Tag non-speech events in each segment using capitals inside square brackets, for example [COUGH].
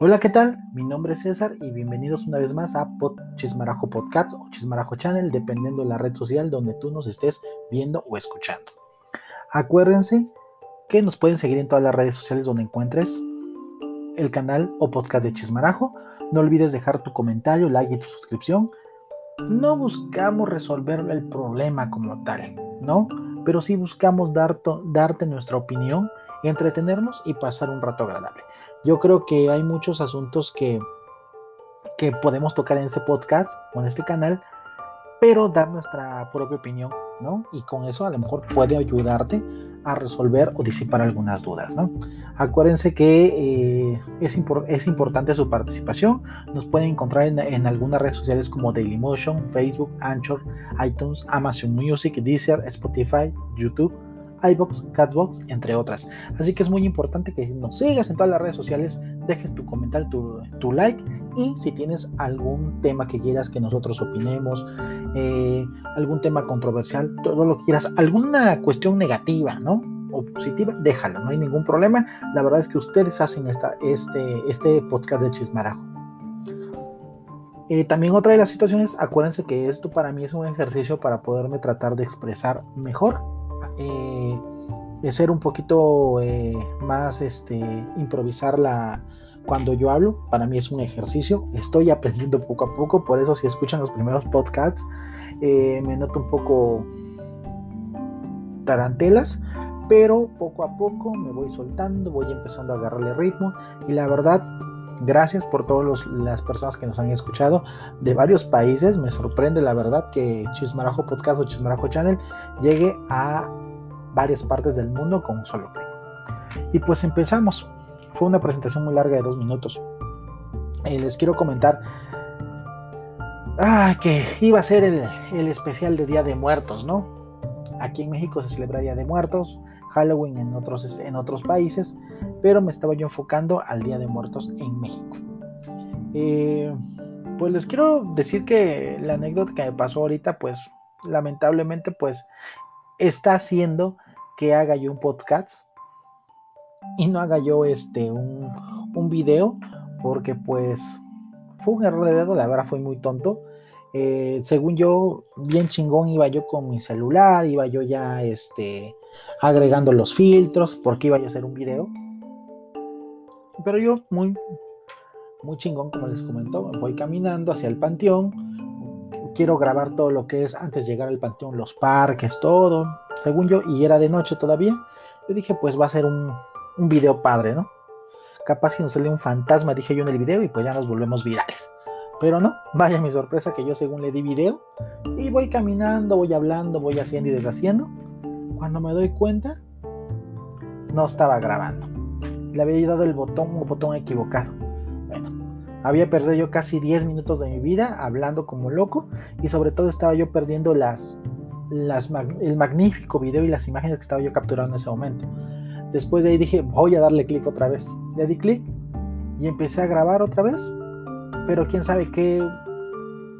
Hola, ¿qué tal? Mi nombre es César y bienvenidos una vez más a Chismarajo Podcast o Chismarajo Channel, dependiendo de la red social donde tú nos estés viendo o escuchando. Acuérdense que nos pueden seguir en todas las redes sociales donde encuentres el canal o podcast de Chismarajo. No olvides dejar tu comentario, like y tu suscripción. No buscamos resolver el problema como tal, ¿no? Pero sí buscamos darte nuestra opinión entretenernos y pasar un rato agradable. Yo creo que hay muchos asuntos que, que podemos tocar en este podcast o en este canal, pero dar nuestra propia opinión, ¿no? Y con eso a lo mejor puede ayudarte a resolver o disipar algunas dudas, ¿no? Acuérdense que eh, es, es, importante su participación. Nos pueden encontrar en, en, algunas redes sociales como Dailymotion, Facebook, Anchor, iTunes, Amazon Music, Deezer, Spotify, YouTube iBox, Catbox, entre otras. Así que es muy importante que nos sigas en todas las redes sociales, dejes tu comentario, tu, like y si tienes algún tema que quieras que nosotros opinemos, eh, algún tema controversial, todo lo que quieras, alguna cuestión negativa, ¿no? O positiva, déjalo, no hay ningún problema. La verdad es que ustedes hacen esta, este, este podcast de Chismarajo. Eh, también otra de las situaciones, acuérdense que esto para mí es un ejercicio para poderme tratar de expresar mejor eh, ser un poquito eh, más, este, improvisar la, cuando yo hablo, para mí es un ejercicio, estoy aprendiendo poco a poco, por eso si escuchan los primeros podcasts, eh, me noto un poco tarantelas, pero poco a poco me voy soltando, voy empezando a agarrarle ritmo. Y la verdad, gracias por todas las personas que nos han escuchado de varios países, me sorprende la verdad que Chismarajo Podcast o Chismarajo Channel llegue a varias partes del mundo con un solo clic. Y pues empezamos. Fue una presentación muy larga de dos minutos. Les quiero comentar ah, que iba a ser el, especial de Día de Muertos, ¿no? Aquí en México se celebra Día de Muertos, Halloween en otros, en otros países, pero me estaba yo enfocando al Día de Muertos en México. Eh, pues les quiero decir que la anécdota que me pasó ahorita, pues lamentablemente, pues está haciendo que haga yo un podcast y no haga yo este un, un video porque pues fue un error de dedo, la verdad fue muy tonto. Eh, según yo, bien chingón iba yo con mi celular, iba yo ya este, agregando los filtros porque iba yo a hacer un video. Pero yo muy, muy chingón, como les comentó, voy caminando hacia el panteón, quiero grabar todo lo que es antes de llegar al panteón, los parques, todo, según yo, y era de noche todavía. Yo dije, pues va a ser un, un video padre, ¿no? Capaz que nos sale un fantasma, dije yo en el video, y pues ya nos volvemos virales. Pero no, vaya mi sorpresa que yo según le di video, y voy caminando, voy hablando, voy haciendo y deshaciendo. Cuando me doy cuenta, no estaba grabando. Le había dado el botón, un botón equivocado. Había perdido yo casi 10 minutos de mi vida hablando como loco y sobre todo estaba yo perdiendo las, las, el magnífico video y las imágenes que estaba yo capturando en ese momento. Después de ahí dije, voy a darle clic otra vez. Le di clic y empecé a grabar otra vez, pero quién sabe qué.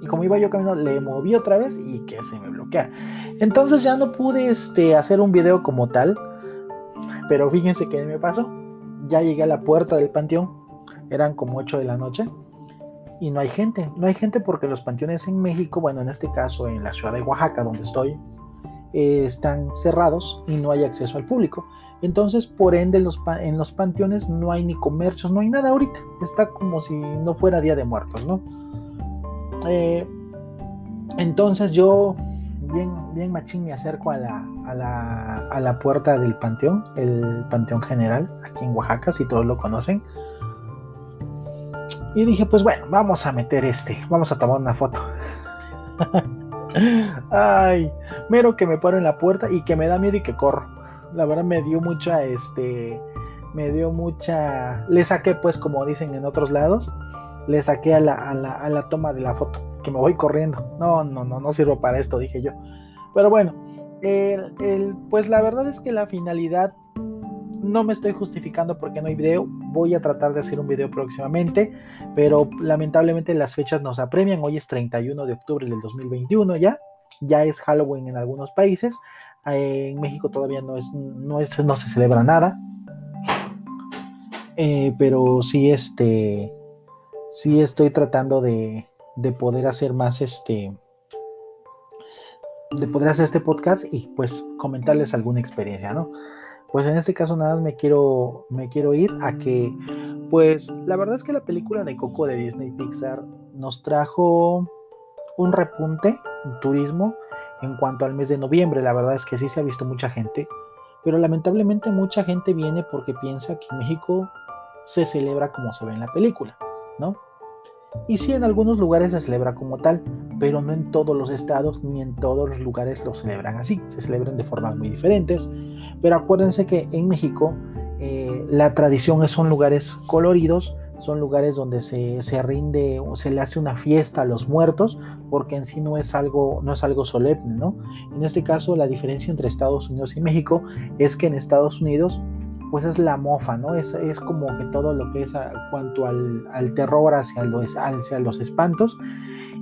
Y como iba yo caminando, le moví otra vez y que se me bloquea. Entonces ya no pude este, hacer un video como tal, pero fíjense qué me pasó. Ya llegué a la puerta del panteón eran como 8 de la noche y no hay gente. No hay gente porque los panteones en México, bueno, en este caso en la ciudad de Oaxaca, donde estoy, eh, están cerrados y no hay acceso al público. Entonces, por ende, los en los panteones no hay ni comercios, no hay nada ahorita. Está como si no fuera Día de Muertos, ¿no? Eh, entonces yo, bien, bien machín, me acerco a la, a, la, a la puerta del panteón, el Panteón General, aquí en Oaxaca, si todos lo conocen. Y dije, pues bueno, vamos a meter este, vamos a tomar una foto. [LAUGHS] Ay, mero que me paro en la puerta y que me da miedo y que corro. La verdad me dio mucha, este, me dio mucha, le saqué pues como dicen en otros lados, le saqué a la, a la, a la toma de la foto, que me voy corriendo. No, no, no, no sirvo para esto, dije yo. Pero bueno, el, pues la verdad es que la finalidad no me estoy justificando porque no hay video. Voy a tratar de hacer un video próximamente, pero lamentablemente las fechas nos apremian. Hoy es 31 de octubre del 2021 ya. Ya es Halloween en algunos países. En México todavía no, es, no, es, no se celebra nada. Eh, pero sí, este, sí estoy tratando de, de poder hacer más este de poder hacer este podcast y pues comentarles alguna experiencia, ¿no? Pues en este caso nada más me quiero me quiero ir a que pues la verdad es que la película de Coco de Disney Pixar nos trajo un repunte en turismo en cuanto al mes de noviembre, la verdad es que sí se ha visto mucha gente, pero lamentablemente mucha gente viene porque piensa que México se celebra como se ve en la película, ¿no? Y sí, en algunos lugares se celebra como tal, pero no en todos los estados ni en todos los lugares lo celebran así. Se celebran de formas muy diferentes. Pero acuérdense que en México eh, la tradición son lugares coloridos, son lugares donde se, se, rinde se le hace una fiesta a los muertos, porque en sí no es algo, no es algo solemne, ¿no? En este caso, la diferencia entre Estados Unidos y México es que en Estados Unidos pues es la mofa, ¿no? Es, es como que todo lo que es a, cuanto al, al, terror hacia los, hacia los espantos.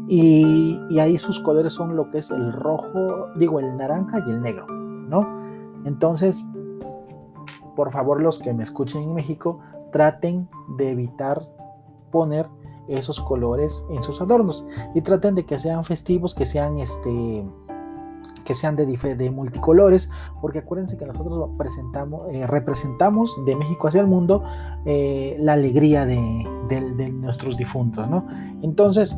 Y, ahí sus colores son lo que es el rojo, digo, el naranja y el negro, ¿no? Entonces, por favor, los que me escuchen en México, traten de evitar poner esos colores en sus adornos y traten de que sean festivos, que sean este que sean de, de multicolores, porque acuérdense que nosotros presentamos, eh, representamos de México hacia el mundo eh, la alegría de, de, nuestros difuntos, ¿no? Entonces,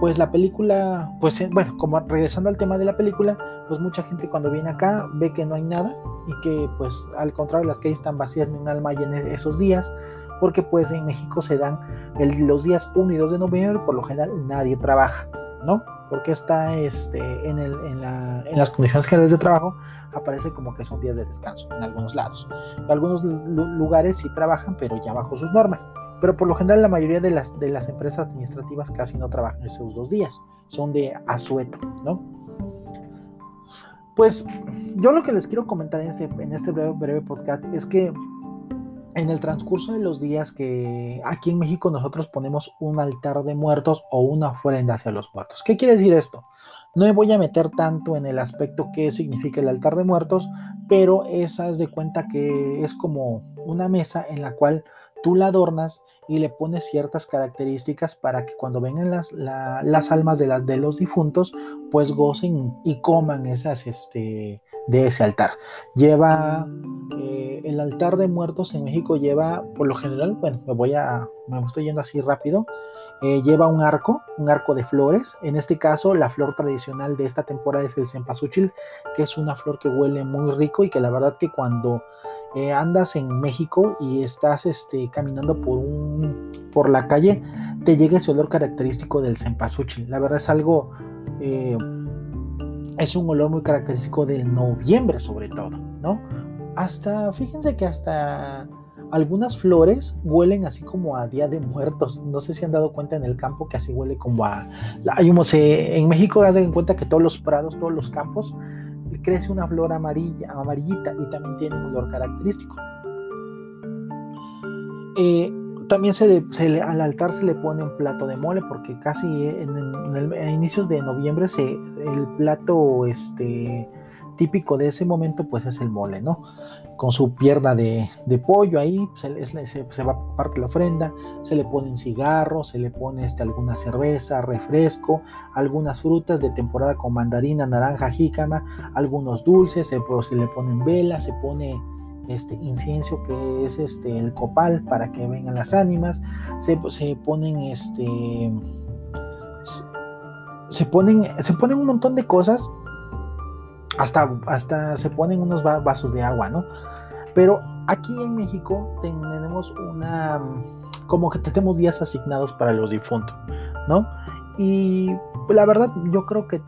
pues la película, pues eh, bueno, como regresando al tema de la película, pues mucha gente cuando viene acá ve que no hay nada y que pues al contrario las calles están vacías ni un alma hay en esos días, porque pues en México se dan los días 1 y 2 de noviembre, por lo general nadie trabaja, ¿no? Porque está este, en, el, en, la, en, las condiciones generales de trabajo, aparece como que son días de descanso en algunos lados. En algunos lugares sí trabajan, pero ya bajo sus normas. Pero por lo general la mayoría de las, de las empresas administrativas casi no trabajan esos dos días, son de asueto, ¿no? Pues yo lo que les quiero comentar en este, breve podcast es que en el transcurso de los días que aquí en México nosotros ponemos un altar de muertos o una ofrenda hacia los muertos. ¿Qué quiere decir esto? No me voy a meter tanto en el aspecto que significa el altar de muertos, pero esa es de cuenta que es como una mesa en la cual tú la adornas y le pones ciertas características para que cuando vengan las, las almas de, las, de los difuntos, pues gocen y coman esas, este, de ese altar. Lleva eh, el altar de muertos en México lleva, por lo general, bueno, me voy a, me estoy yendo así rápido. Eh, lleva un arco, un arco de flores. En este caso, la flor tradicional de esta temporada es el cempasúchil, que es una flor que huele muy rico y que la verdad que cuando eh, andas en México y estás este, caminando por, un, por la calle, te llega ese olor característico del cempasúchil. La verdad es algo es un olor muy característico del noviembre sobre todo, ¿no? Hasta, fíjense que hasta algunas flores huelen así como a Día de Muertos. No sé si han dado cuenta en el campo que así huele como a... Hay un, en México dan cuenta que todos los prados, todos los campos, crece una flor amarilla, amarillita y también tiene un olor característico. Eh, también se le, al altar se le pone un plato de mole porque casi en, a inicios de noviembre se, el plato este, típico de ese momento pues es el mole, ¿no? Con su pierna de, pollo ahí, se, se, va parte la ofrenda, se le ponen cigarros, se le pone este, alguna cerveza, refresco, algunas frutas de temporada como mandarina, naranja, jícama, algunos dulces, se, se le ponen velas, se pone este incienso que es este el copal para que vengan las ánimas se, se ponen este se ponen se ponen un montón de cosas hasta hasta se ponen unos vasos de agua no pero aquí en México tenemos una como que tenemos días asignados para los difuntos no y la verdad yo creo que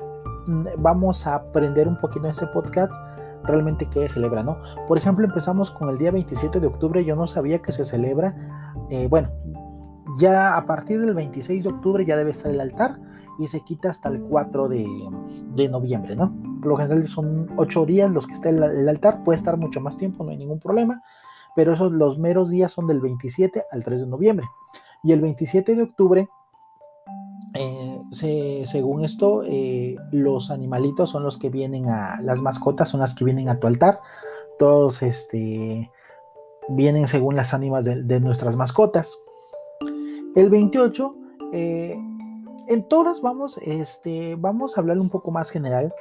mm, vamos a aprender un poquito en este podcast realmente qué celebra, ¿no? Por ejemplo, empezamos con el día 27 de octubre, yo no sabía que se celebra, eh, bueno, ya a partir del 26 de octubre ya debe estar el altar y se quita hasta el 4 de, noviembre, ¿no? Por lo general son 8 días los que está el, el, altar, puede estar mucho más tiempo, no hay ningún problema, pero esos los meros días son del 27 al 3 de noviembre. Y el 27 de octubre según esto, eh, los animalitos son los que vienen a, las mascotas son las que vienen a tu altar. Todos, este, vienen según las ánimas de, nuestras mascotas. El 28, eh, en todas vamos, este, vamos a hablar un poco más general,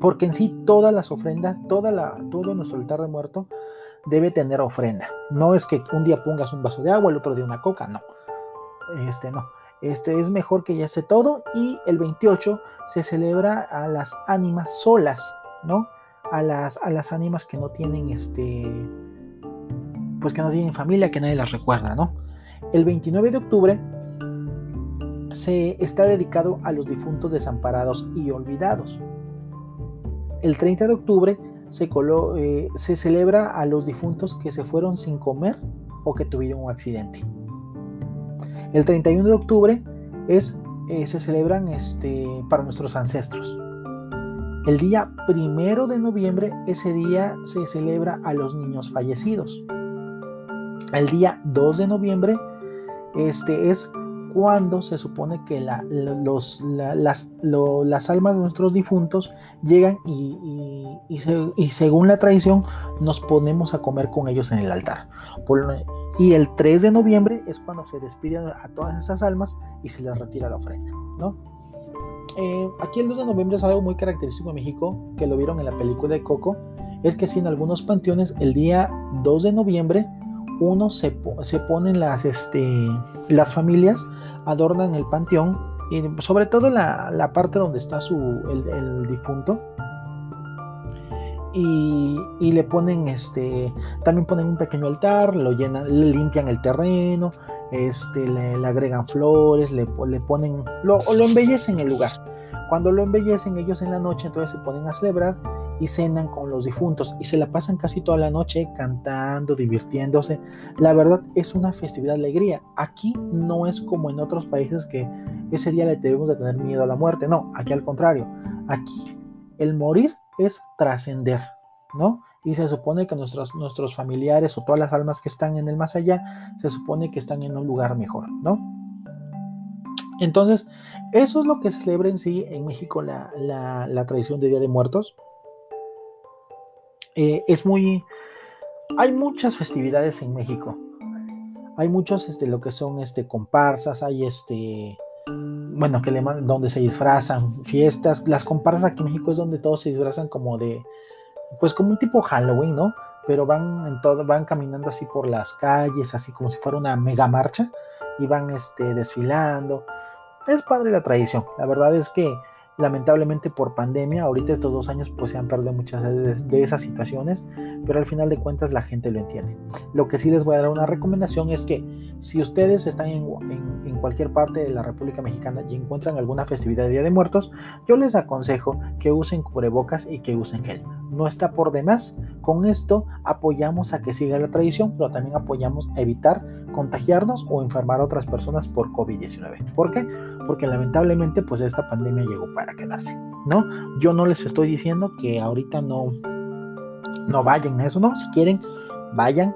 porque en sí todas las ofrendas, toda la, todo nuestro altar de muerto debe tener ofrenda. No es que un día pongas un vaso de agua, el otro día una coca, no. Este no. Este es mejor que ya esté todo y el 28 se celebra a las ánimas solas, ¿no? A las, a las ánimas que no tienen este pues que no tienen familia, que nadie las recuerda, ¿no? El 29 de octubre se está dedicado a los difuntos desamparados y olvidados. El 30 de octubre se, eh, se celebra a los difuntos que se fueron sin comer o que tuvieron un accidente. El 31 de octubre es, eh, se celebran este, para nuestros ancestros. El día primero de noviembre, ese día se celebra a los niños fallecidos. El día 2 de noviembre, este es cuando se supone que los, las, almas de nuestros difuntos llegan y, según la tradición nos ponemos a comer con ellos en el altar. Y el 3 de noviembre es cuando se despiden a todas esas almas y se les retira la ofrenda. ¿no? Eh, aquí el 2 de noviembre es algo muy característico de México, que lo vieron en la película de Coco, es que si en algunos panteones el día 2 de noviembre uno se, se ponen las, este, las familias, adornan el panteón, y sobre todo la, parte donde está su, el, difunto, y, le ponen este también ponen un pequeño altar lo llenan le limpian el terreno este le, agregan flores le, le ponen lo, lo embellecen el lugar cuando lo embellecen ellos en la noche entonces se ponen a celebrar y cenan con los difuntos y se la pasan casi toda la noche cantando, divirtiéndose. La verdad es una festividad de alegría. Aquí no es como en otros países que ese día le debemos de tener miedo a la muerte. No, aquí al contrario. Aquí el morir es trascender, ¿no? Y se supone que nuestros, nuestros familiares o todas las almas que están en el más allá, se supone que están en un lugar mejor, ¿no? Entonces, eso es lo que se celebra en sí en México la, la tradición de Día de Muertos. Eh, es muy... Hay muchas festividades en México. Hay muchos, este, lo que son, este, comparsas, hay, este, bueno, que le donde se disfrazan, fiestas. Las comparsas aquí en México es donde todos se disfrazan como de, pues como un tipo Halloween, ¿no? Pero van en todo, van caminando así por las calles, así como si fuera una mega marcha, y van, este, desfilando. Es padre la tradición. La verdad es que lamentablemente por pandemia, ahorita estos dos años pues se han perdido muchas de, esas situaciones, pero al final de cuentas la gente lo entiende. Lo que sí les voy a dar una recomendación es que si ustedes están en, en, cualquier parte de la República Mexicana y encuentran alguna festividad de Día de Muertos, yo les aconsejo que usen cubrebocas y que usen gel. No está por demás. Con esto apoyamos a que siga la tradición, pero también apoyamos a evitar contagiarnos o enfermar a otras personas por COVID-19. ¿Por qué? Porque lamentablemente pues esta pandemia llegó para quedarse, ¿no? Yo no les estoy diciendo que ahorita no no vayan a eso, no, si quieren vayan,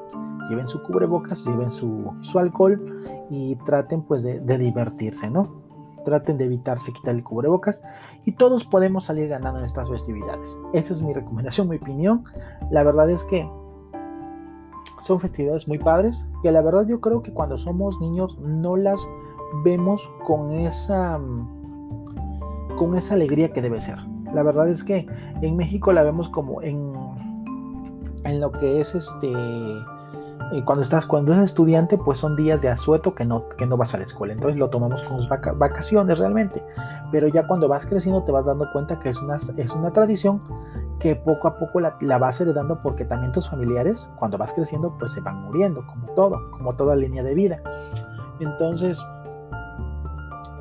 lleven su cubrebocas, lleven su, su alcohol y traten pues de, divertirse, ¿no? Traten de evitarse quitar el cubrebocas y todos podemos salir ganando en estas festividades. Esa es mi recomendación, mi opinión. La verdad es que son festividades muy padres que la verdad yo creo que cuando somos niños no las vemos con esa con esa alegría que debe ser. La verdad es que en México la vemos como en en lo que es este cuando estás, cuando eres estudiante, pues son días de asueto que no, que no vas a la escuela. Entonces lo tomamos como vacaciones realmente. Pero ya cuando vas creciendo te vas dando cuenta que es una, es una tradición que poco a poco la, la, vas heredando porque también tus familiares, cuando vas creciendo, pues se van muriendo, como todo, como toda línea de vida. Entonces,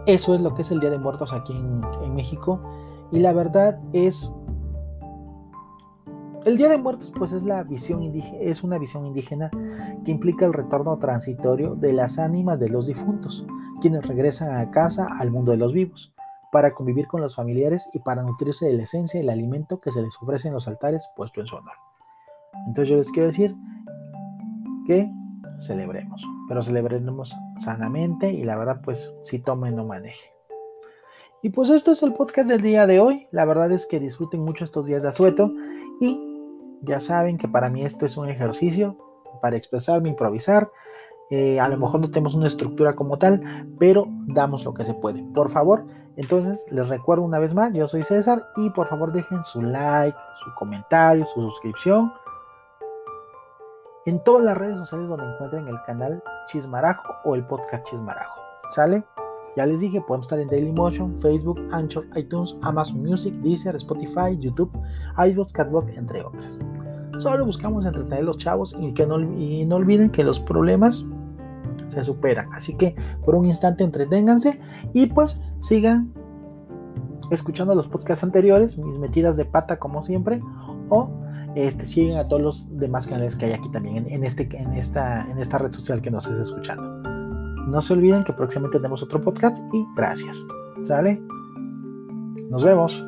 eso es lo que es el Día de Muertos aquí en, en México. Y la verdad es el Día de Muertos pues es, una visión indígena que implica el retorno transitorio de las ánimas de los difuntos, quienes regresan a casa al mundo de los vivos, para convivir con los familiares y para nutrirse de la esencia del alimento que se les ofrece en los altares puesto en su honor. Entonces yo les quiero decir que celebremos, pero celebremos sanamente y la verdad pues si tome no maneje. Y pues esto es el podcast del día de hoy. La verdad es que disfruten mucho estos días de asueto y Ya saben que para mí esto es un ejercicio para expresarme, improvisar. Eh, a lo mejor no tenemos una estructura como tal, pero damos lo que se puede. Por favor, entonces les recuerdo una vez más, yo soy César y por favor dejen su like, su comentario, su suscripción en todas las redes sociales donde encuentren el canal Chismarajo o el podcast Chismarajo. ¿Sale? Ya les dije, podemos estar en Dailymotion, Facebook, Anchor, iTunes, Amazon Music, Deezer, Spotify, YouTube, iVoox, Catwalk, entre otras. Solo buscamos entretener a los chavos y, que no, y no olviden que los problemas se superan. Así que por un instante entreténganse y pues sigan escuchando los podcasts anteriores, mis metidas de pata como siempre, o este, siguen a todos los demás canales que hay aquí también en, este, en, esta, en esta red social que nos está escuchando. No se olviden que próximamente tenemos otro podcast y gracias. ¿Sale? Nos vemos.